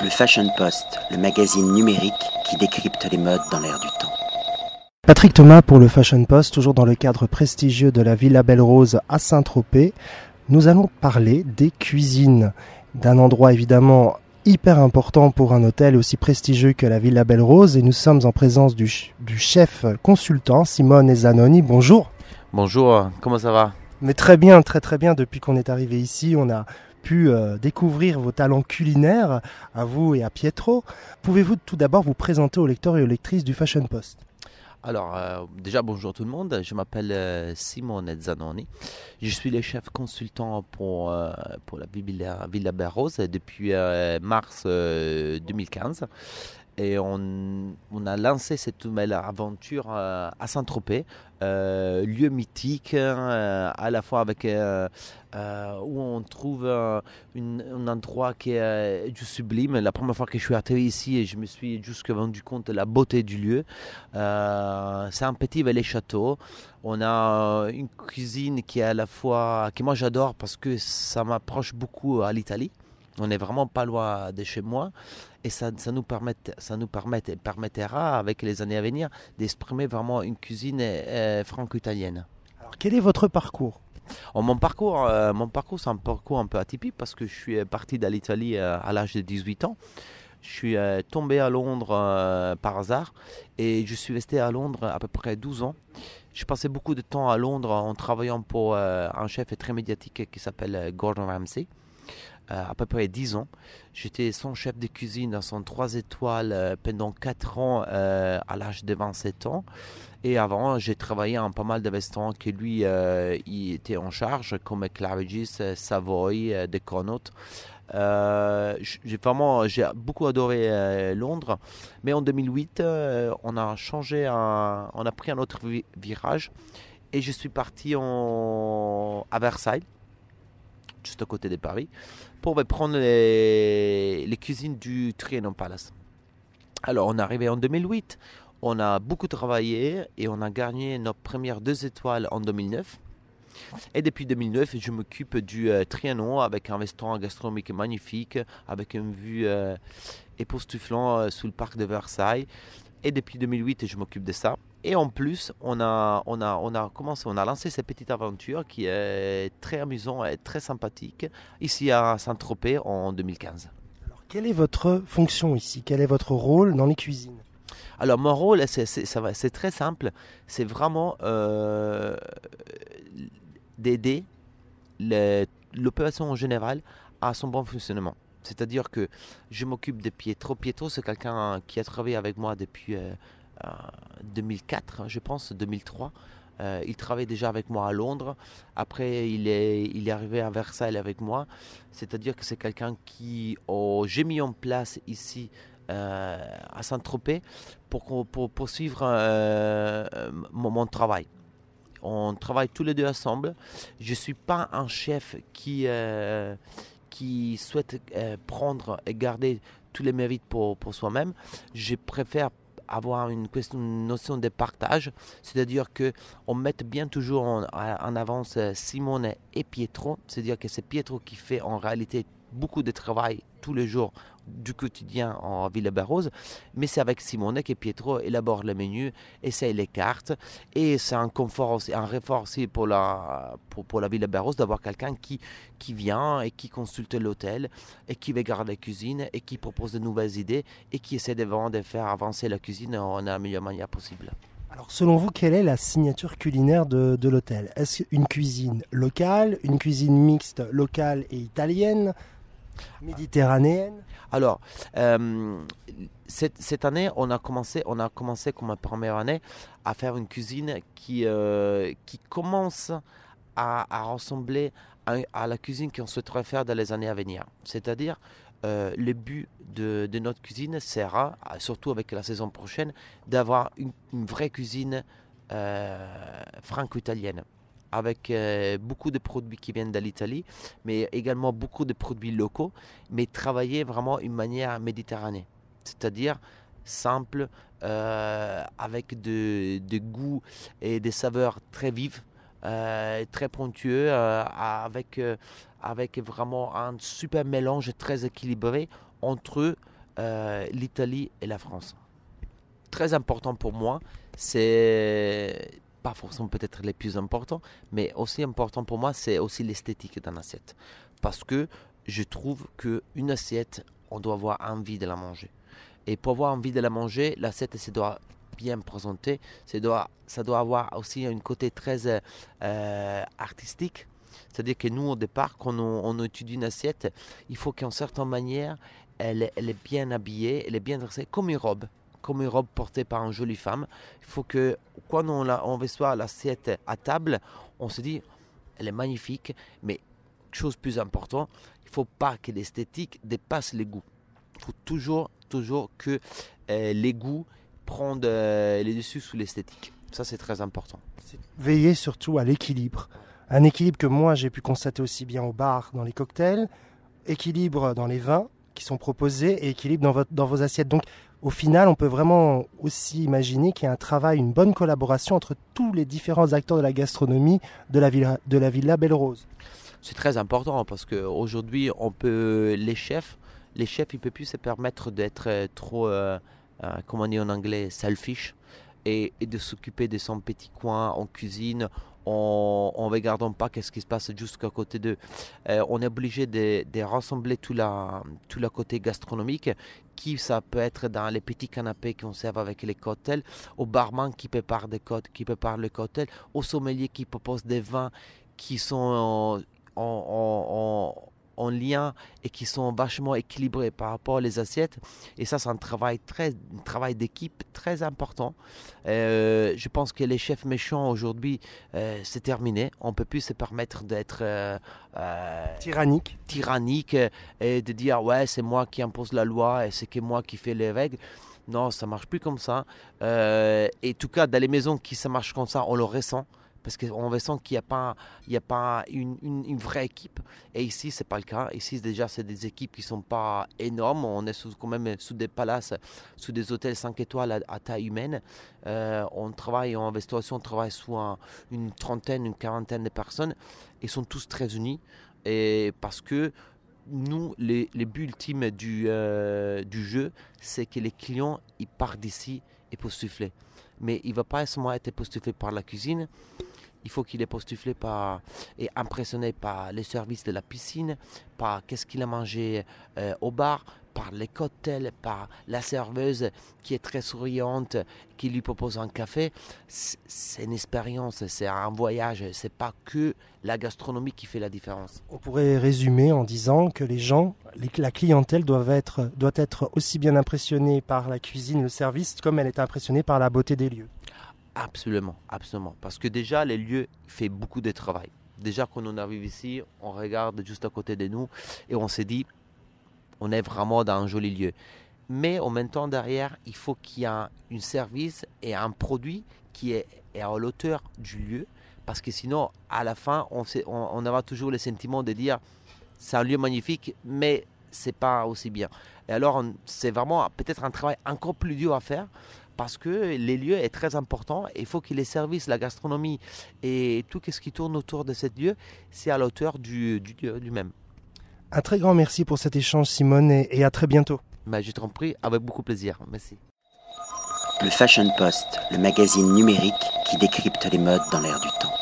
Le Fashion Post, le magazine numérique qui décrypte les modes dans l'air du temps. Patrick Thomas pour le Fashion Post, toujours dans le cadre prestigieux de la Villa Belle Rose à Saint-Tropez. Nous allons parler des cuisines, d'un endroit évidemment hyper important pour un hôtel aussi prestigieux que la Villa Belle Rose et nous sommes en présence du, du chef consultant Simone Zanoni. Bonjour. Bonjour, comment ça va? Mais très bien, très très bien. Depuis qu'on est arrivé ici, on a euh, découvrir vos talents culinaires à vous et à Pietro. Pouvez-vous tout d'abord vous présenter aux lecteurs et aux lectrices du Fashion Post? Alors, euh, déjà bonjour tout le monde, je m'appelle euh, Simone Zanoni. Je suis le chef consultant pour, pour la Villa, Villa Barros depuis mars euh, 2015. Et on, a lancé cette nouvelle aventure euh, à Saint-Tropez, euh, lieu mythique, euh, à la fois avec où on trouve un endroit qui est du sublime. La première fois que je suis arrivé ici, je me suis juste rendu compte de la beauté du lieu. C'est un petit valet château. On a une cuisine qui est à la fois que moi j'adore parce que ça m'approche beaucoup à l'Italie. On est vraiment pas loin de chez moi et ça, ça nous permet, ça nous permet, permettra avec les années à venir d'exprimer vraiment une cuisine euh, franco-italienne. Alors quel est votre parcours? Oh, mon parcours, euh, mon parcours, c'est un parcours un peu atypique parce que je suis parti de l'Italie euh, à l'âge de 18 ans. Je suis euh, tombé à Londres euh, par hasard et je suis resté à Londres à peu près 12 ans. Je passais beaucoup de temps à Londres en travaillant pour euh, un chef très médiatique qui s'appelle euh, Gordon Ramsay. Euh, à peu près 10 ans. J'étais son chef de cuisine dans son 3 étoiles euh, pendant 4 ans euh, à l'âge de 27 ans. Et avant, j'ai travaillé en pas mal de restaurants que lui, il était en charge, comme Claridge's, Savoy, The Connaught. J'ai vraiment, beaucoup adoré Londres, mais en 2008, euh, on a changé, on a pris un autre vi- virage, et je suis parti à Versailles, juste à côté de Paris, pour me prendre les, les cuisines du Trianon Palace. Alors, on est arrivé en 2008. On a beaucoup travaillé et on a gagné nos premières deux étoiles en 2009. Et depuis 2009, je m'occupe du euh, Trianon avec un restaurant gastronomique magnifique, avec une vue euh, époustouflante euh, sous le parc de Versailles. Et depuis 2008, je m'occupe de ça. Et en plus, on a, on a, on a commencé, on a lancé cette petite aventure qui est très amusante et très sympathique ici à Saint-Tropez en 2015. Alors quelle est votre fonction ici? Quel est votre rôle dans les cuisines? Alors mon rôle, c'est, très simple. C'est vraiment euh, d'aider l'opération en général à son bon fonctionnement. C'est-à-dire que je m'occupe de Pietro. Pietro, c'est quelqu'un qui a travaillé avec moi depuis euh, 2004, je pense, 2003. Euh, il travaille déjà avec moi à Londres. Après, il est, arrivé à Versailles avec moi. C'est-à-dire que c'est quelqu'un qui oh, j'ai mis en place ici euh, à Saint-Tropez pour, poursuivre euh, mon, travail. On travaille tous les deux ensemble. Je ne suis pas un chef qui, euh, qui souhaite euh, prendre et garder tous les mérites pour soi-même. Je préfère avoir une, notion de partage, c'est-à-dire que on mette bien toujours en, en avance euh, Simone et Pietro, c'est-à-dire que c'est Pietro qui fait en réalité beaucoup de travail tous les jours du quotidien en Villa Barrose, mais c'est avec Simone que Pietro élabore le menu, essaye les cartes, et c'est un confort aussi, un réfort aussi pour la, pour, pour la Villa d'avoir quelqu'un qui, qui vient et qui consulte l'hôtel, et qui regarde la cuisine, et qui propose de nouvelles idées, et qui essaie de vraiment de faire avancer la cuisine en la meilleure manière possible. Alors selon vous, quelle est la signature culinaire de l'hôtel? Est-ce une cuisine locale, une cuisine mixte locale et italienne, méditerranéenne Alors, euh, cette, année, on a commencé, on a commencé comme première année à faire une cuisine qui, euh, commence à, ressembler à, la cuisine qu'on souhaiterait faire dans les années à venir. C'est-à-dire, euh, le but de, notre cuisine sera, surtout avec la saison prochaine, d'avoir une, vraie cuisine franco-italienne avec euh, beaucoup de produits qui viennent de l'Italie, mais également beaucoup de produits locaux, mais travailler vraiment une manière méditerranée, c'est-à-dire simple, euh, avec de, de goûts et des saveurs très vives, très ponctueux, avec, avec vraiment un super mélange très équilibré entre l'Italie et la France. Très important pour moi, c'est pas forcément peut-être les plus importants, mais aussi important pour moi, c'est aussi l'esthétique d'un assiette. Parce que je trouve qu'une assiette, on doit avoir envie de la manger. Et pour avoir envie de la manger, l'assiette, se doit bien présenter. Ça doit, ça doit avoir aussi un côté très euh, artistique. C'est-à-dire que nous, au départ, quand on, étudie une assiette, il faut qu'en certaine manière, elle, elle est bien habillée, elle est bien dressée, comme une robe comme une robe portée par une jolie femme. Il faut que quand on, on reçoit l'assiette à table, on se dit, elle est magnifique, mais chose plus importante, il ne faut pas que l'esthétique dépasse les goûts. Il faut toujours, toujours que euh, les goûts prennent euh, les dessus sous l'esthétique. Ça, c'est très important. Veiller surtout à l'équilibre. Un équilibre que moi, j'ai pu constater aussi bien au bar, dans les cocktails, équilibre dans les vins qui sont proposés et équilibre dans, dans vos assiettes. Donc, au final, on peut vraiment aussi imaginer qu'il y a un travail, une bonne collaboration entre tous les différents acteurs de la gastronomie de la villa, Belle Rose. C'est très important parce qu'aujourd'hui, on peut, les chefs, les chefs, ils peuvent plus se permettre d'être euh, trop, euh, euh, comment on dit en anglais, selfish et, de s'occuper de son petit coin en cuisine en ne regardant pas qu'est-ce qui se passe juste à côté d'eux. on est obligé de, rassembler tout, la, tout le côté gastronomique qui ça peut être dans les petits canapés qu'on sert avec les cocktails, au barman qui prépare des cocktails, qui prépare les cocktails, au sommelier qui propose des vins qui sont en, lien et qui sont vachement équilibrés par rapport aux assiettes. Et ça, c'est un travail, très, travail d'équipe très important. Euh, je pense que les chefs méchants aujourd'hui, euh, c'est terminé. On ne peut plus se permettre d'être euh, tyrannique. tyrannique et de dire ouais, c'est moi qui impose la loi et c'est que moi qui fais les règles. Non, ça marche plus comme ça. et en tout cas, dans les maisons qui ça marche comme ça, on le ressent parce qu'on ressent qu'il n'y a pas, une, vraie équipe. Et ici, c'est pas le cas. Ici, déjà, c'est des équipes qui sont pas énormes. On est quand même sous des palaces, sous des hôtels 5 étoiles à, taille humaine. Euh, on travaille en restauration, on travaille sous une trentaine, une quarantaine de personnes. Ils sont tous très unis. Et parce que nous, les, les buts ultimes du, euh, du jeu, c'est que les clients, ils partent d'ici et pour souffler. Mais il ne va pas seulement être époustouflé par la cuisine, il faut qu'il est époustouflé par et impressionné par les services de la piscine, par qu'est-ce qu'il a mangé euh, au bar, par les cocktails, par la serveuse qui est très souriante, qui lui propose un café. C'est une expérience, c'est un voyage, c'est pas que la gastronomie qui fait la différence. On pourrait résumer en disant que les gens, la clientèle doit être, doit être aussi bien impressionnée par la cuisine, le service, comme elle est impressionnée par la beauté des lieux. Absolument, absolument. Parce que déjà, les lieux font beaucoup de travail. Déjà, quand on arrive ici, on regarde juste à côté de nous et on se dit, on est vraiment dans un joli lieu. Mais en même temps, derrière, il faut qu'il y ait un, service et un produit qui est, à l'auteur du lieu. Parce que sinon, à la fin, on, on, aura toujours le sentiment de dire, c'est un lieu magnifique, mais c'est pas aussi bien. Et alors, c'est vraiment peut-être un travail encore plus dur à faire parce que les lieux est très important. Il faut que les services, la gastronomie et tout ce qui tourne autour de ce lieu, c'est à l'auteur du, du lieu lui-même. Un très grand merci pour cet échange, Simone, et, à très bientôt. Bah, je t'en prie, avec beaucoup plaisir. Merci. Le Fashion Post, le magazine numérique qui décrypte les modes dans l'air du temps.